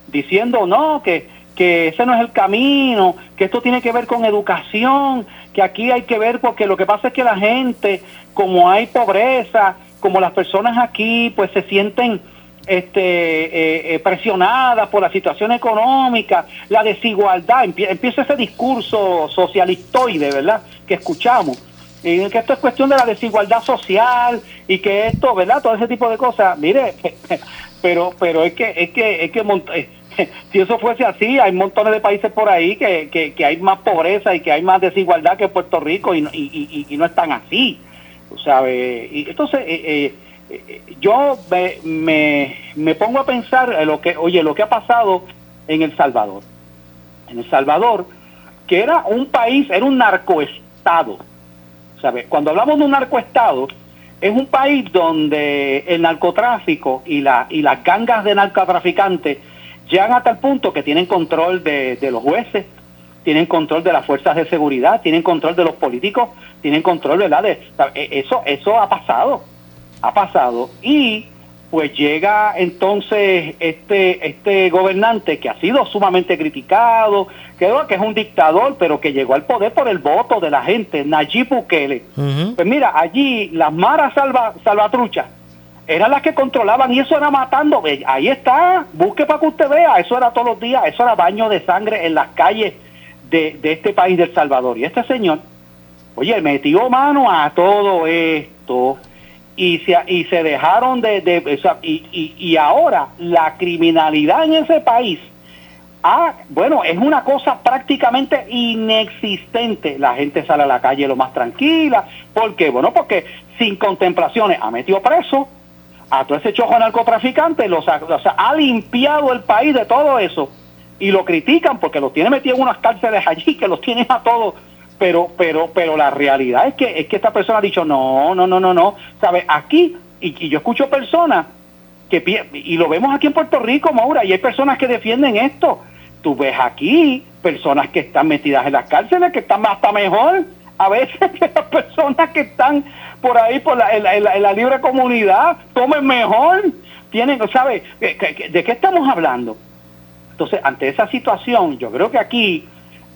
diciendo, no, que, que ese no es el camino, que esto tiene que ver con educación, que aquí hay que ver porque lo que pasa es que la gente, como hay pobreza, como las personas aquí pues se sienten este, eh, eh, por la situación económica, la desigualdad, empie- empieza ese discurso socialistoide, ¿verdad?, que escuchamos y que esto es cuestión de la desigualdad social y que esto, ¿verdad? Todo ese tipo de cosas. Mire, pero pero es que es que es que eh, si eso fuese así, hay montones de países por ahí que, que, que hay más pobreza y que hay más desigualdad que Puerto Rico y y, y- y no están así, tú sabes. Y entonces eh, eh, yo me, me, pongo a pensar en lo que, oye, lo que ha pasado en El Salvador. En El Salvador, que era un país, era un narcoestado. ¿sabe? Cuando hablamos de un narcoestado, es un país donde el narcotráfico y, la, y las gangas de narcotraficantes llegan hasta el punto que tienen control de, de los jueces, tienen control de las fuerzas de seguridad, tienen control de los políticos, tienen control, ¿verdad? De. E- eso, eso ha pasado, ha pasado. Y pues llega entonces este, este gobernante que ha sido sumamente criticado, creo que es un dictador, pero que llegó al poder por el voto de la gente, Nayib Bukele. Pues mira, allí las maras salva, salvatruchas eran las que controlaban y eso era matando. Ahí está, busque para que usted vea, eso era todos los días, eso era baño de sangre en las calles de, de este país del Salvador. Y este señor, oye, metió mano a todo esto y se, y se dejaron de... de- y, y- y ahora la criminalidad en ese país, ah, bueno, es una cosa prácticamente inexistente. La gente sale a la calle lo más tranquila. ¿Por qué? Bueno, porque sin contemplaciones ha metido preso a todo ese chojo narcotraficante, los ha, sea, ha limpiado el país de todo eso y lo critican porque los tiene metidos en unas cárceles allí que los tienen a todos pero pero pero la realidad es que es que esta persona ha dicho no no no no no. Sabe aquí y, yo escucho personas que y lo vemos aquí en Puerto Rico Maura y hay personas que defienden esto. Tú ves aquí personas que están metidas en las cárceles que están hasta mejor. A veces que las personas que están por ahí por la, en, la, libre comunidad comen mejor. Tienen ¿sabes? ¿De qué- de qué estamos hablando? Entonces, ante esa situación, yo creo que aquí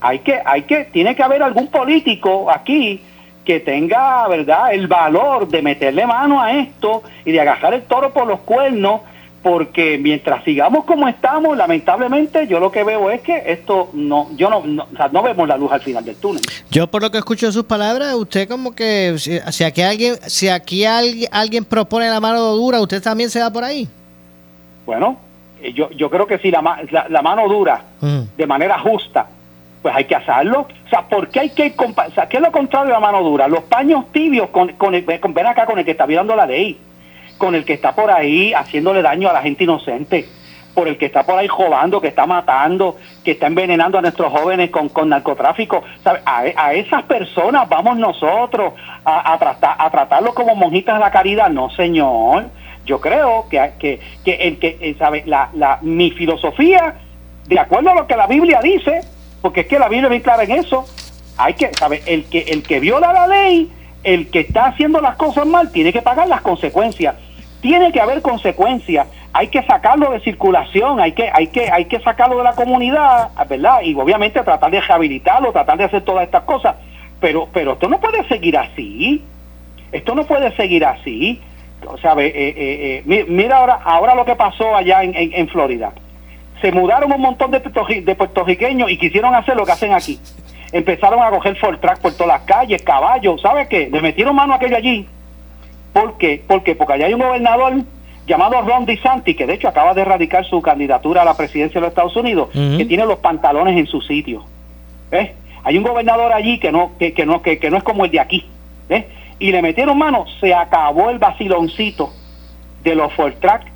hay que, hay que, tiene que haber algún político aquí que tenga, ¿verdad?, el valor de meterle mano a esto y de agarrar el toro por los cuernos, porque mientras sigamos como estamos, lamentablemente, yo lo que veo es que esto no, yo no, no, o sea, no vemos la luz al final del túnel. Yo por lo que escucho de sus palabras, usted como que si, si aquí alguien si aquí alguien, alguien propone la mano dura, usted también se va por ahí. Bueno, eh, yo, yo creo que si la, la, la mano dura de manera justa, pues hay que hacerlo. O sea, ¿por qué hay que sea, ¿qué es lo contrario de la mano dura? Los paños tibios con, con, el, con- ven acá con el que está violando la ley, con el que está por ahí haciéndole daño a la gente inocente. por el que está por ahí jodando, que está matando, que está envenenando a nuestros jóvenes con, con narcotráfico. ¿Sabe? A, a esas personas vamos nosotros a, a, tratar, a tratarlos como monjitas de la caridad. No, señor. Yo creo que, que, que el que, eh, ¿sabe? La, la, mi filosofía, de acuerdo a lo que la Biblia dice, porque es que la Biblia es bien clara en eso, hay que, ¿sabe? El que, el que viola la ley, el que está haciendo las cosas mal, tiene que pagar las consecuencias. Tiene que haber consecuencias hay que sacarlo de circulación, hay que, hay que, hay que sacarlo de la comunidad, ¿verdad? Y obviamente tratar de rehabilitarlo, tratar de hacer todas estas cosas. Pero, pero esto no puede seguir así. Esto no puede seguir así. O sea, eh, eh, eh, mira ahora, ahora lo que pasó allá en, en, Florida. Se mudaron un montón de, de puertorriqueños y quisieron hacer lo que hacen aquí. Empezaron a coger Ford Track por todas las calles, caballos, ¿sabes qué? Le metieron mano a aquello allí. ¿Por qué? Porque, porque allá hay un gobernador llamado Ron DeSantis, que de hecho acaba de erradicar su candidatura a la presidencia de los Estados Unidos, que tiene los pantalones en su sitio. Hay un gobernador allí que no, que, que no, que, que, no es como el de aquí. Y le metieron mano, se acabó el vaciloncito de los Ford Track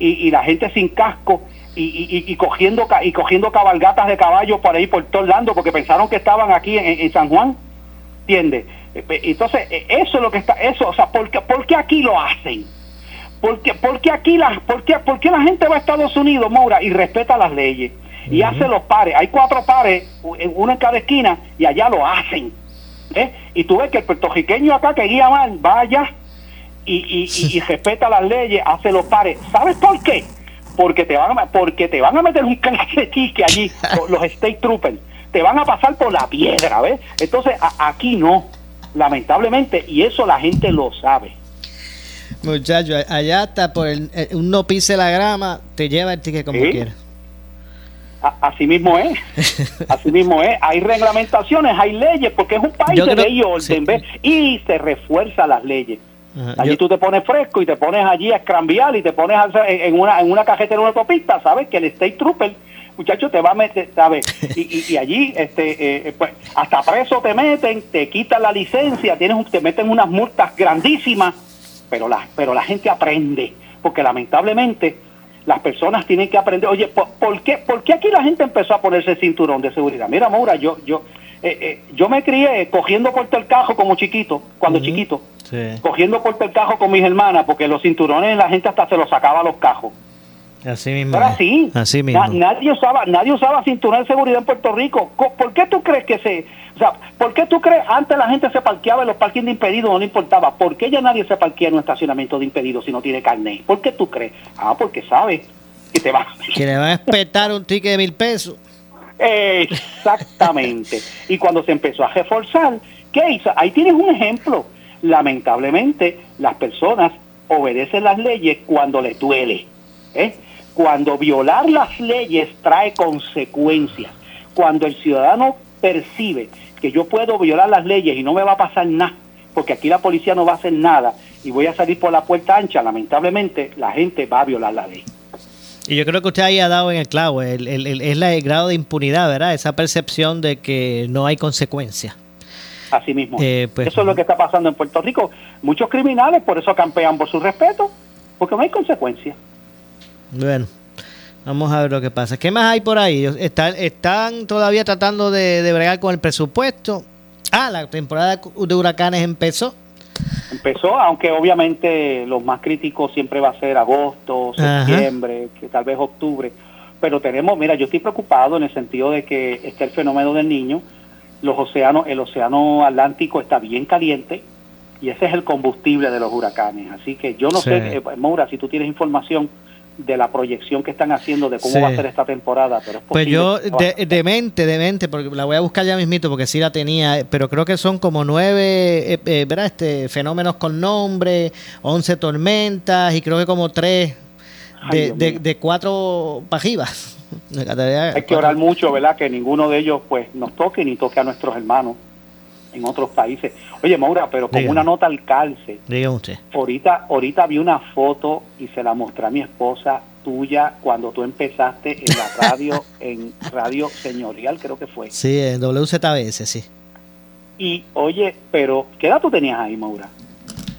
y, y la gente sin casco y, y, y, cogiendo y cogiendo cabalgatas de caballos por ahí por todo Orlando porque pensaron que estaban aquí en, en San Juan. ¿Entiendes? Entonces, e, eso es lo que está, eso, o sea, ¿por qué, ¿por qué aquí lo hacen? Porque, porque aquí la, porque, porque la gente va a Estados Unidos, Maura, y respeta las leyes y hace los pares. Hay cuatro pares, uno en cada esquina, y allá lo hacen. ¿eh? Y tú ves que el puertorriqueño acá que guía mal, vaya y, y, y, respeta las leyes, hace los pares. ¿Sabes por qué? Porque te van a, porque te van a meter un clase que allí, los, state troopers, te van a pasar por la piedra, ¿ves? Entonces aquí no, lamentablemente, y eso la gente lo sabe. Muchacho, allá hasta por el, eh, un no pise la grama, te lleva el ticket como quiera. Así mismo es, así mismo es. Hay reglamentaciones, hay leyes, porque es un país de ley y orden, y se refuerzan las leyes. Allí tú te pones fresco y te pones allí a escrambiar y te pones en una, en una cajeta en una autopista, ¿sabes? Que el State Trooper, muchacho, te va a meter, ¿sabes? Y, y, allí, este, eh, pues, hasta preso te meten, te quitan la licencia, tienes, te meten unas multas grandísimas pero la, pero la gente aprende, porque lamentablemente las personas tienen que aprender, oye, ¿por, qué, ¿por qué aquí la gente empezó a ponerse cinturón de seguridad? Mira, Maura, yo, yo, eh, eh, yo me crié cogiendo puerto el cajo como chiquito, cuando chiquito, cogiendo puerto el cajo con mis hermanas, porque los cinturones la gente hasta se los sacaba a los cajos. Así mismo. Ahora sí. Así mismo. nadie usaba, nadie usaba cinturón de seguridad en Puerto Rico. ¿Por qué tú crees que se, o sea, ¿por qué tú crees antes la gente se parqueaba en los parkings de impedidos, no le importaba? ¿Por qué ya nadie se parquea en un estacionamiento de impedidos si no tiene carnet? ¿Por qué tú crees? Ah, porque sabe que te va que le va a espetar un ticket de mil pesos. Exactamente. y cuando se empezó a reforzar, ¿qué hizo? Ahí tienes un ejemplo. Lamentablemente, las personas obedecen las leyes cuando les duele. ¿eh? cuando violar las leyes trae consecuencias, cuando el ciudadano percibe que yo puedo violar las leyes y no me va a pasar nada, porque aquí la policía no va a hacer nada y voy a salir por la puerta ancha, lamentablemente la gente va a violar la ley. Y yo creo que usted ahí ha dado en el clavo, el, el, el, es el grado de impunidad, ¿verdad? Esa percepción de que no hay consecuencias. Así mismo. Eh, pues, eso es lo que está pasando en Puerto Rico. Muchos criminales por eso campean por su respeto, porque no hay consecuencias. Bueno, vamos a ver lo que pasa. ¿Qué más hay por ahí? ¿Están, están todavía tratando de, de bregar con el presupuesto? Ah, la temporada de huracanes empezó. Empezó, aunque obviamente los más críticos siempre va a ser agosto, septiembre, que tal vez octubre. Pero tenemos, mira, yo estoy preocupado en el sentido de que está el fenómeno del niño. Los océanos, el océano Atlántico está bien caliente y ese es el combustible de los huracanes. Así que yo no sé, eh, Maura, si tú tienes información de la proyección que están haciendo de cómo va a ser esta temporada. Pero pues yo, de, de, mente, de mente, porque la voy a buscar ya mismito porque sí la tenía, pero creo que son como nueve eh, eh, ¿verdad? Este, fenómenos con nombre, once tormentas y creo que como tres de, de, cuatro pajivas. Hay que orar mucho, ¿verdad? Que ninguno de ellos pues nos toque ni toque a nuestros hermanos en otros países. Oye, Maura, pero como una nota al calce. Dígame usted. Ahorita, ahorita vi una foto y se la mostré a mi esposa tuya cuando tú empezaste en la radio, en Radio Señorial, creo que fue. Sí, en WZBS, sí. Y oye, pero ¿qué edad tú tenías ahí, Maura?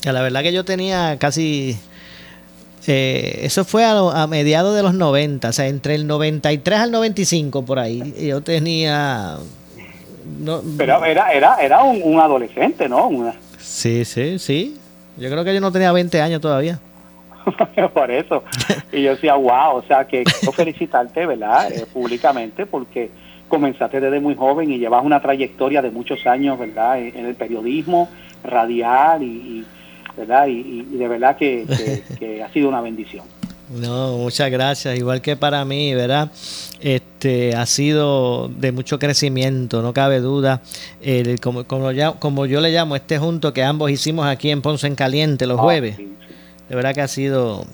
la verdad que yo tenía casi Eh, eso fue a, a mediados de los 90, o sea, entre el 93 al 95 por ahí. Yo tenía... No, Pero era, era, era un, un adolescente, ¿no? Una- Sí, sí, sí. Yo creo que yo no tenía 20 años todavía. por eso. Y yo decía, wow, o sea, que quiero felicitarte, ¿verdad? Eh, públicamente, porque comenzaste desde muy joven y llevas una trayectoria de muchos años, ¿verdad? En, en el periodismo radial y, y, ¿verdad? Y, y- de verdad que, que- que ha sido una bendición. No, muchas gracias. Igual que para mí, ¿verdad? Este ha sido de mucho crecimiento, no cabe duda. El, como, como, ya- como yo le llamo, este junto que ambos hicimos aquí en Ponce en Caliente los Ah, jueves. De verdad que ha sido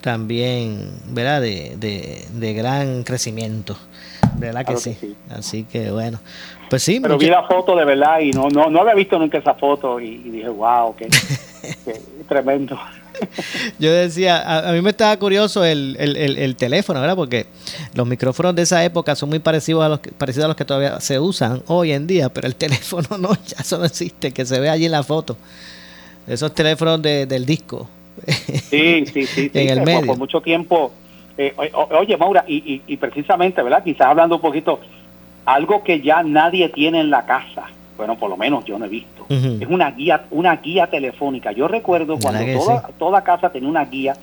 también, ¿verdad? De, de, de gran crecimiento. De verdad que, Claro que sí. sí. Así que bueno. Pues sí, Pero mucha- vi la foto de verdad y no, no, no había visto nunca esa foto y, y dije, wow, qué, qué tremendo. Yo decía, a, a mí me estaba curioso el, el, el- el teléfono, ¿verdad? Porque los micrófonos de esa época son muy parecidos a los que, parecidos a los que todavía se usan hoy en día, pero el teléfono no, ya eso no existe, que se ve allí en la foto. Esos teléfonos de- del disco. Sí, sí, sí. sí, En el por- medio. Por, mucho tiempo. eh, o- oye, Maura, y, y, y precisamente, ¿verdad? Quizás hablando un poquito, algo que ya nadie tiene en la casa, bueno, por lo menos yo no he visto, es una guía, una guía telefónica. Yo recuerdo ¿Verdad cuando toda, sí? toda casa tenía una guía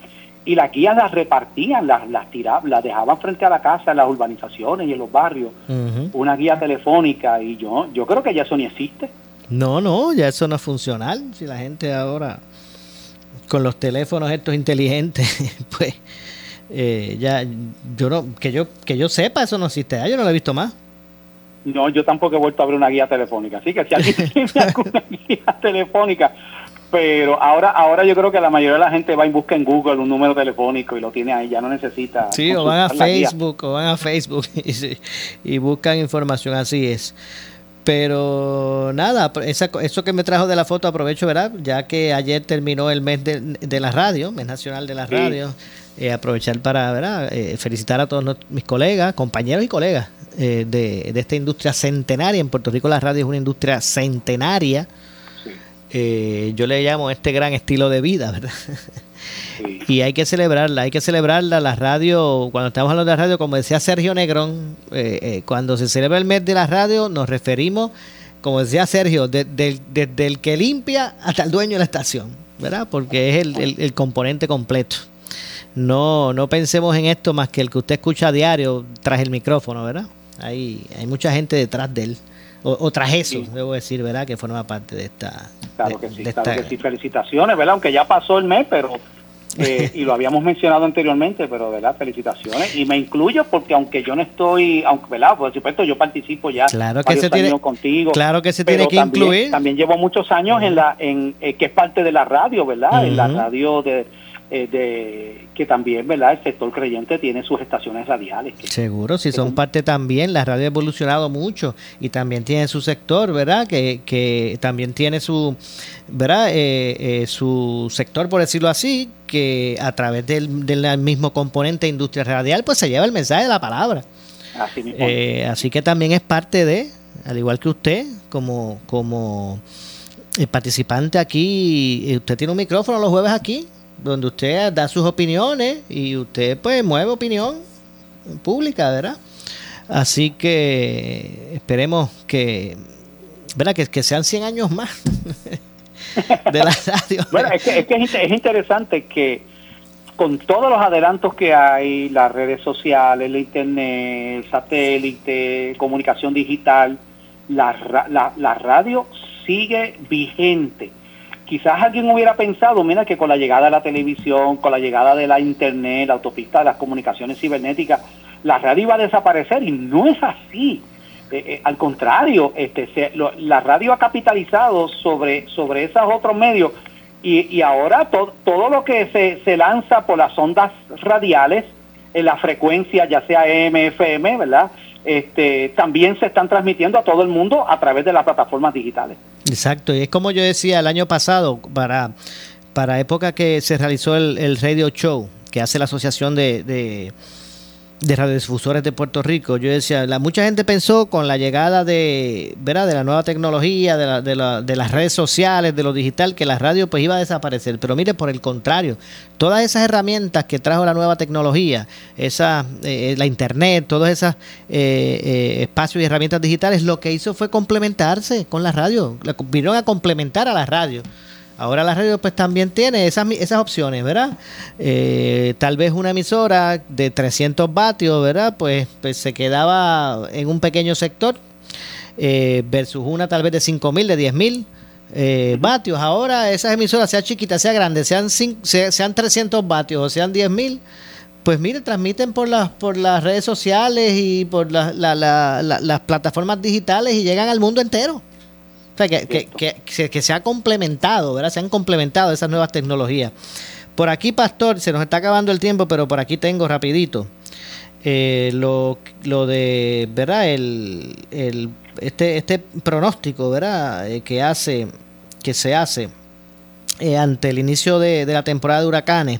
y las guías las repartían, las, las tiraban, las dejaban frente a la casa en las urbanizaciones y en los barrios. Una guía telefónica y yo, yo creo que ya eso ni existe. No, no, ya eso no es funcional. Si la gente ahora con los teléfonos estos inteligentes, pues eh, ya yo no que yo que yo sepa eso no existe. Ya yo no lo he visto más. No, yo tampoco he vuelto a ver una guía telefónica. Así que si alguien tiene alguna guía telefónica, pero ahora ahora yo creo que la mayoría de la gente va y busca en Google un número telefónico y lo tiene ahí, ya no necesita. Sí, o van a guía. Facebook, o van a Facebook y, y buscan información, así es. Pero nada, esa, eso que me trajo de la foto aprovecho, ¿verdad? Ya que ayer terminó el mes de, de la radio, mes nacional de la Sí. radio, eh, aprovechar para, ¿verdad? Eh, felicitar a todos mis colegas, compañeros y colegas eh, de, de esta industria centenaria. En Puerto Rico la radio es una industria centenaria. Sí, Eh, yo le llamo este gran estilo de vida, ¿verdad? sí. Y hay que celebrarla, hay que celebrarla. La radio, cuando estamos hablando de la radio, como decía Sergio Negrón, eh, eh, cuando se celebra el mes de la radio, nos referimos, como decía Sergio, de- desde el que limpia hasta el dueño de la estación, ¿verdad? Porque es el, el- el componente completo. No, no pensemos en esto más que el que usted escucha a diario tras el micrófono, ¿verdad? Hay, hay mucha gente detrás de él. O, o tras eso, Sí. debo decir, ¿verdad? Que forma parte de esta. Claro de- que sí, de claro esta- que sí. Felicitaciones, ¿verdad? Aunque ya pasó el mes, pero. eh, y lo habíamos mencionado anteriormente, pero verdad, felicitaciones. Y me incluyo porque aunque yo no estoy, aunque, ¿verdad? Por supuesto, yo participo ya Claro que se tiene- contigo. claro que se tiene que también- incluir. También llevo muchos años en la, en eh, que es parte de la radio, ¿verdad? En la radio de, eh, de que también, ¿verdad? El sector creyente tiene sus estaciones radiales. que- Seguro, si son parte también, la radio ha evolucionado mucho y también tiene su sector, ¿verdad? Que, que también tiene su, ¿verdad? Eh, eh, su sector, por decirlo así, que a través del, del mismo componente industria radial, pues se lleva el mensaje de la palabra. Así mismo. Eh, así que también es parte de, al igual que usted, como, como eh, participante aquí, eh, usted tiene un micrófono los jueves aquí, donde usted da sus opiniones y usted pues mueve opinión pública, ¿verdad? Así que esperemos que, ¿verdad? Que, que sean 100 años más de la radio. Bueno, es que, es, que es inter- es interesante que con todos los adelantos que hay, las redes sociales, la internet, el satélite, comunicación digital, la, la, la radio sigue vigente. Quizás alguien hubiera pensado, mira, que con la llegada de la televisión, con la llegada de la internet, la autopista, las comunicaciones cibernéticas, la radio iba a desaparecer y no es así. Eh, eh, al contrario, este, la radio ha capitalizado sobre, sobre esos otros medios y, ahora to- todo lo que se, se lanza por las ondas radiales, en la frecuencia, ya sea M, FM, ¿verdad? Este, también se están transmitiendo a todo el mundo a través de las plataformas digitales. Exacto, y es como yo decía el año pasado, para, para época que se realizó el, radio show que hace la Asociación de, de radiodifusores de Puerto Rico. Yo decía, la, mucha gente pensó con la llegada de, ¿verdad? de la nueva tecnología, de, la, de, la, de, las redes sociales, de lo digital, que la radio pues iba a desaparecer. Pero mire, por el contrario, todas esas herramientas que trajo la nueva tecnología, esa, eh, la internet, todos esos eh, eh, espacios y herramientas digitales, lo que hizo fue complementarse con la radio, vinieron a complementar a la radio. Ahora la radio pues también tiene esas, esas opciones, ¿verdad? Eh, tal vez una emisora de 300 vatios, ¿verdad? Pues, pues se quedaba en un pequeño sector eh, versus una tal vez de 5.000, de 10.000 eh, vatios. Ahora esas emisoras, sea chiquitas, sea grandes, sean, sean 300 vatios o sean 10.000, pues mire, transmiten por las, por las redes sociales y por la, la, la, las plataformas digitales y llegan al mundo entero. O sea, que, que, que, que, se ha complementado, ¿verdad? Se han complementado esas nuevas tecnologías. Por aquí, Pastor, se nos está acabando el tiempo, pero por aquí tengo rapidito eh, lo, lo, de, ¿verdad? El, el, este, este pronóstico, ¿verdad? Eh, que hace, que se hace eh, ante el inicio de, de, la temporada de huracanes.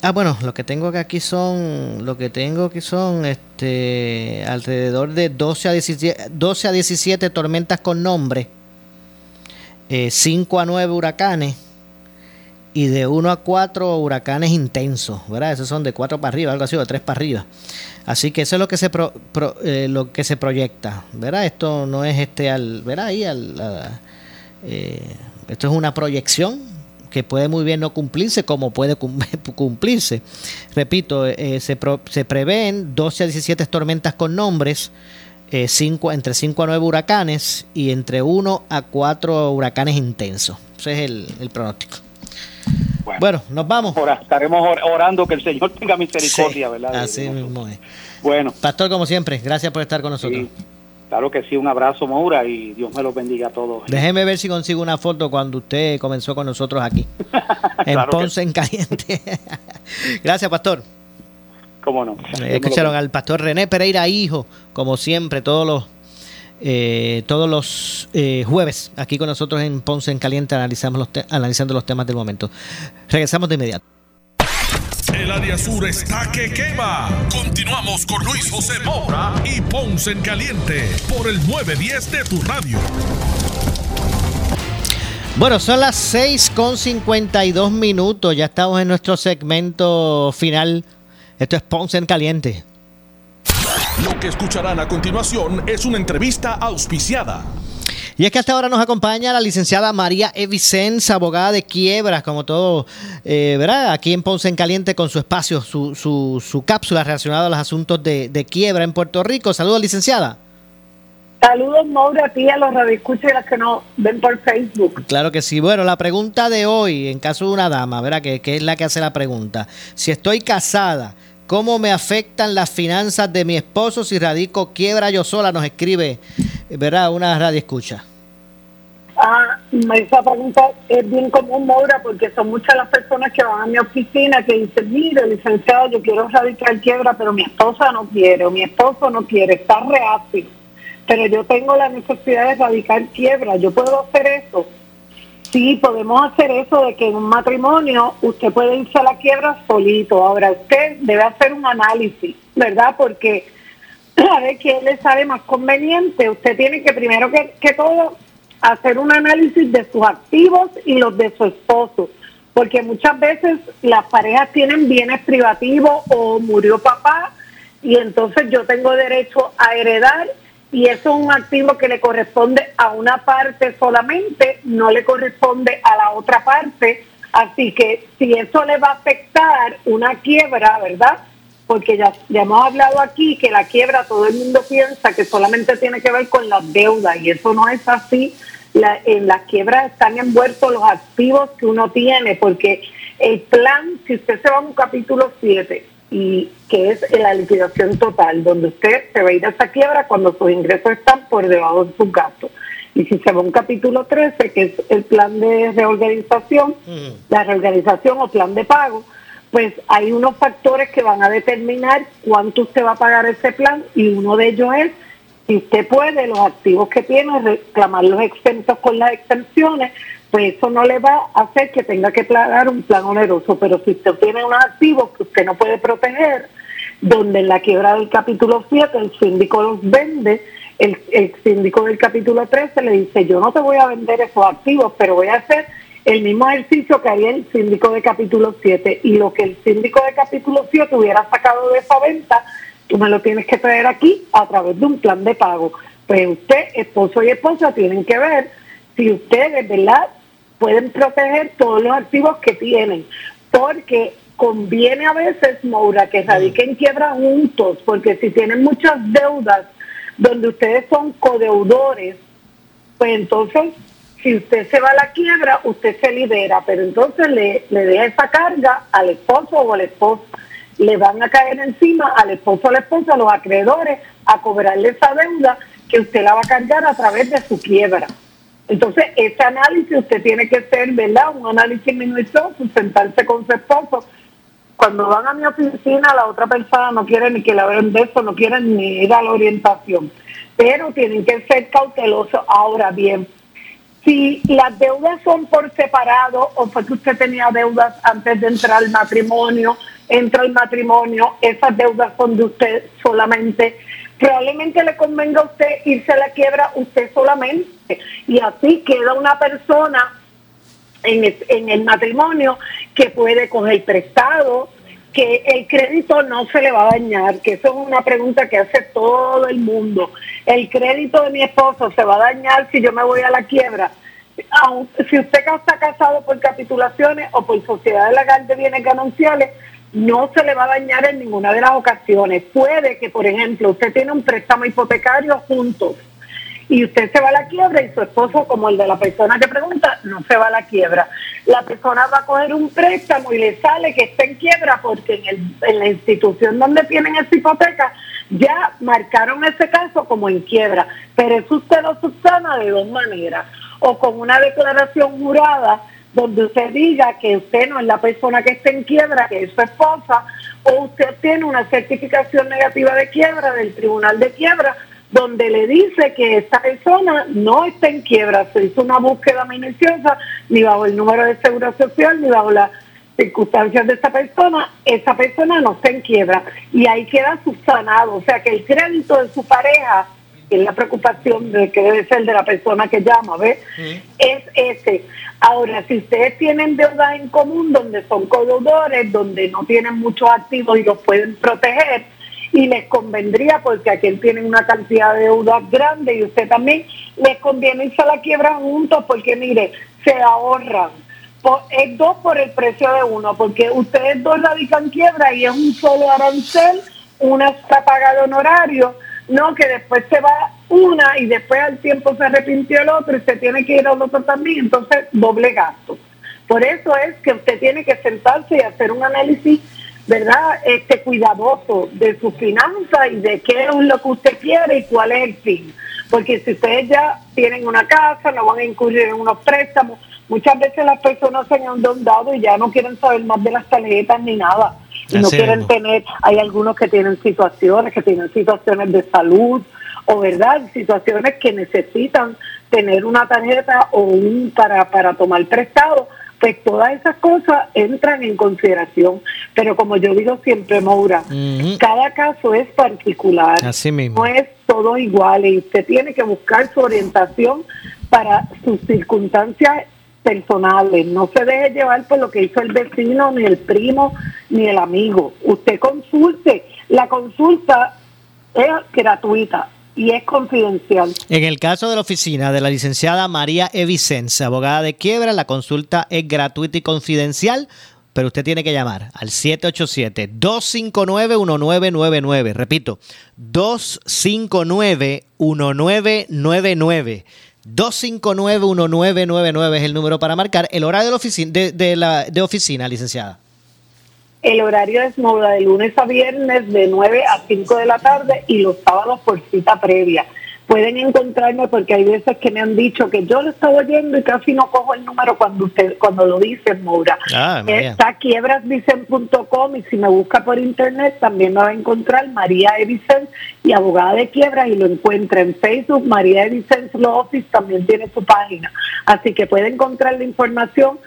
Ah, bueno, lo que tengo aquí son, lo que tengo aquí son este, alrededor de 12 a 17, 12 a 17 tormentas con nombre, eh, 5 a 9 huracanes y de 1 a 4 huracanes intensos, ¿verdad? Esos son de 4 para arriba, algo así, de 3 para arriba. Así que eso es lo que se pro, pro, eh, lo que se proyecta, ¿verdad? Esto no es este al, ¿verdad? Ahí al, a, eh, esto es una proyección que puede muy bien no cumplirse como puede cumplirse. Repito, eh, se, pro, se, prevén 12 a 17 tormentas con nombres, eh, cinco, entre 5 a 9 huracanes y entre 1 a 4 huracanes intensos. Ese es el, el pronóstico. Bueno, bueno, nos vamos. Ahora estaremos orando que el Señor tenga misericordia, sí, ¿verdad? Así mismo es. Bueno. Pastor, como siempre, gracias por estar con nosotros. Sí. Claro que sí, un abrazo, Maura, y Dios me los bendiga a todos. Déjeme ver si consigo una foto cuando usted comenzó con nosotros aquí, en Ponce en Caliente. Gracias, Pastor. Cómo no. Eh, escucharon al Pastor René Pereira, hijo, como siempre, todos los eh, todos los eh, jueves aquí con nosotros en Ponce en Caliente analizamos los analizando los temas del momento. Regresamos de inmediato. El área sur está que quema. Continuamos con Luis José Moura y Ponce en Caliente por el 910 de tu radio. Bueno, son las 6 con 52 minutos. Ya estamos en nuestro segmento final. Esto es Ponce en Caliente. Lo que escucharán a continuación es una entrevista auspiciada. Y es que hasta ahora nos acompaña la licenciada María Evicens, abogada de quiebras, como todo, eh, ¿verdad? Aquí en Ponce en Caliente con su espacio, su, su, su cápsula relacionada a los asuntos de, de, quiebra en Puerto Rico. Saludos, licenciada. Saludos, Maura, a ti a los radioescuchas y a las que nos ven por Facebook. Claro que sí. Bueno, la pregunta de hoy, en caso de una dama, ¿verdad? Que, que es la que hace la pregunta. Si estoy casada, ¿Cómo me afectan las finanzas de mi esposo si radico quiebra yo sola? Nos escribe, ¿verdad? Una radio escucha. Ah, esa pregunta es bien común, Maura, porque son muchas las personas que van a mi oficina que dicen, mire, licenciado, yo quiero radicar quiebra, pero mi esposa no quiere, o mi esposo no quiere, está reacio. Pero yo tengo la necesidad de radicar quiebra, ¿yo puedo hacer eso? Sí, podemos hacer eso de que en un matrimonio usted puede irse a la quiebra solito. Ahora usted debe hacer un análisis, ¿verdad? Porque a ver le sale más conveniente. Usted tiene que primero que, que todo hacer un análisis de sus activos y los de su esposo. Porque muchas veces las parejas tienen bienes privativos o murió papá y entonces yo tengo derecho a heredar y eso es un activo que le corresponde a una parte solamente, no le corresponde a la otra parte. Así que si eso le va a afectar una quiebra, ¿verdad? Porque ya, hemos hablado aquí que la quiebra todo el mundo piensa que solamente tiene que ver con las deudas y eso no es así. La, en las quiebras están envueltos los activos que uno tiene porque el plan, si usted se va a un capítulo 7, y que es la liquidación total, donde usted se va a ir a esa quiebra cuando sus ingresos están por debajo de sus gastos. Y si se va a un capítulo 13, que es el plan de reorganización, mm. la reorganización o plan de pago, pues hay unos factores que van a determinar cuánto usted va a pagar ese plan y uno de ellos es si usted puede los activos que tiene reclamar los exentos con las exenciones pues eso no le va a hacer que tenga que pagar un plan oneroso, pero si usted tiene unos activos que usted no puede proteger, donde en la quiebra del capítulo 7 el síndico los vende, el, el síndico del capítulo 13 le dice, yo no te voy a vender esos activos, pero voy a hacer el mismo ejercicio que haría el síndico de capítulo 7 y lo que el síndico de capítulo 7 hubiera sacado de esa venta, tú me lo tienes que traer aquí a través de un plan de pago. Pues usted, esposo y esposa, tienen que ver si ustedes, ¿verdad?, pueden proteger todos los activos que tienen. Porque conviene a veces, Moura, que radiquen quiebra juntos, porque si tienen muchas deudas donde ustedes son codeudores, pues entonces si usted se va a la quiebra, usted se libera, pero entonces le, le deja esa carga al esposo o a la esposa. Le van a caer encima al esposo o a la esposa, a los acreedores, a cobrarle esa deuda que usted la va a cargar a través de su quiebra. Entonces, ese análisis usted tiene que ser, ¿verdad? Un análisis minucioso, sentarse con su esposo. Cuando van a mi oficina, la otra persona no quiere ni que la vean de eso, no quiere ni a la orientación. Pero tienen que ser cautelosos. Ahora bien, si las deudas son por separado o fue que usted tenía deudas antes de entrar al matrimonio, entra al matrimonio, esas deudas son de usted solamente, probablemente le convenga a usted irse a la quiebra usted solamente y así queda una persona en el, matrimonio que puede coger prestado, que el crédito no se le va a dañar, que eso es una pregunta que hace todo el mundo. El crédito de mi esposo se va a dañar si yo me voy a la quiebra. Si usted está casado por capitulaciones o por sociedad legal de bienes gananciales, no se le va a dañar en ninguna de las ocasiones. Puede que, por ejemplo, usted tiene un préstamo hipotecario juntos y usted se va a la quiebra y su esposo, como el de la persona que pregunta, no se va a la quiebra. La persona va a coger un préstamo y le sale que está en quiebra porque en, el- en la institución donde tienen esa hipoteca ya marcaron ese caso como en quiebra. Pero eso usted lo subsana de dos maneras. O con una declaración jurada donde usted diga que usted no es la persona que está en quiebra, que es su esposa, o usted tiene una certificación negativa de quiebra del Tribunal de Quiebra donde le dice que esta persona no está en quiebra, se hizo una búsqueda minuciosa, ni bajo el número de seguro social, ni bajo las circunstancias de esta persona, esa persona no está en quiebra. Y ahí queda subsanado, o sea que el crédito de su pareja, es la preocupación de que debe ser de la persona que llama, ¿ves? Es ese. Ahora, si ustedes tienen deudas en común donde son codeudores, donde no tienen muchos activos y los pueden proteger, y les convendría porque aquel tienen una cantidad de deudas grande y usted también les conviene irse a la quiebra juntos porque mire, se ahorran. Es dos por el precio de uno, porque ustedes dos radican quiebra y es un solo arancel, una está pagada honorario, no que después se va una y después al tiempo se arrepintió el otro y se tiene que ir al otro también, entonces doble gasto. Por eso es que usted tiene que sentarse y hacer un análisis, ¿verdad? Este cuidadoso de su finanza y de qué es lo que usted quiere y cuál es el fin. Porque si ustedes ya tienen una casa, no van a incurrir en unos préstamos, muchas veces las personas se han endeudado y ya no quieren saber más de las tarjetas ni nada. Y no quieren tener, hay algunos que tienen situaciones, que tienen situaciones de salud o verdad, situaciones que necesitan tener una tarjeta o un para, para tomar prestado, pues todas esas cosas entran en consideración. Pero como yo digo siempre, Maura, cada caso es particular. Así mismo. No es todo igual y usted tiene que buscar su orientación para sus circunstancias personales. No se deje llevar por lo que hizo el vecino, ni el primo, ni el amigo. Usted consulte. La consulta es gratuita y es confidencial. En el caso de la oficina de la licenciada María Evicenza, abogada de quiebra, la consulta es gratuita y confidencial, pero usted tiene que llamar al 787-259-1999. Repito, 259-1999. 259-1999 es el número para marcar el horario de, la oficina, de, de la, oficina, licenciada. El horario es moda de lunes a viernes de 9 a 5 de la tarde y los sábados por cita previa. Pueden encontrarme porque hay veces que me han dicho que yo lo estaba oyendo y casi no cojo el número cuando usted cuando lo dicen, Moura. Ah. Está quiebrasvicen.com y si me busca por internet también me va a encontrar María Evicen y abogada de quiebras y lo encuentra en Facebook. María Evicen Law Office también tiene su página. Así que puede encontrar la información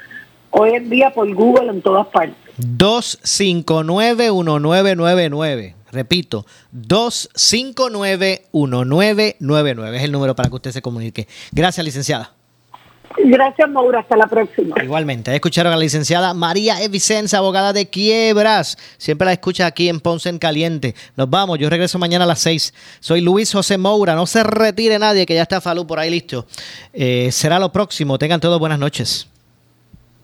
hoy en día por Google en todas partes. 259-1999. Repito, 259-1999 es el número para que usted se comunique. Gracias, licenciada. Gracias, Maura. Hasta la próxima. Igualmente, escucharon a la licenciada María Evicenza, abogada de quiebras. Siempre la escucha aquí en Ponce en Caliente. Nos vamos, yo regreso mañana a las 6. Soy Luis José Moura. No se retire nadie, que ya está Falú por ahí listo. Eh, será lo próximo. Tengan todos buenas noches.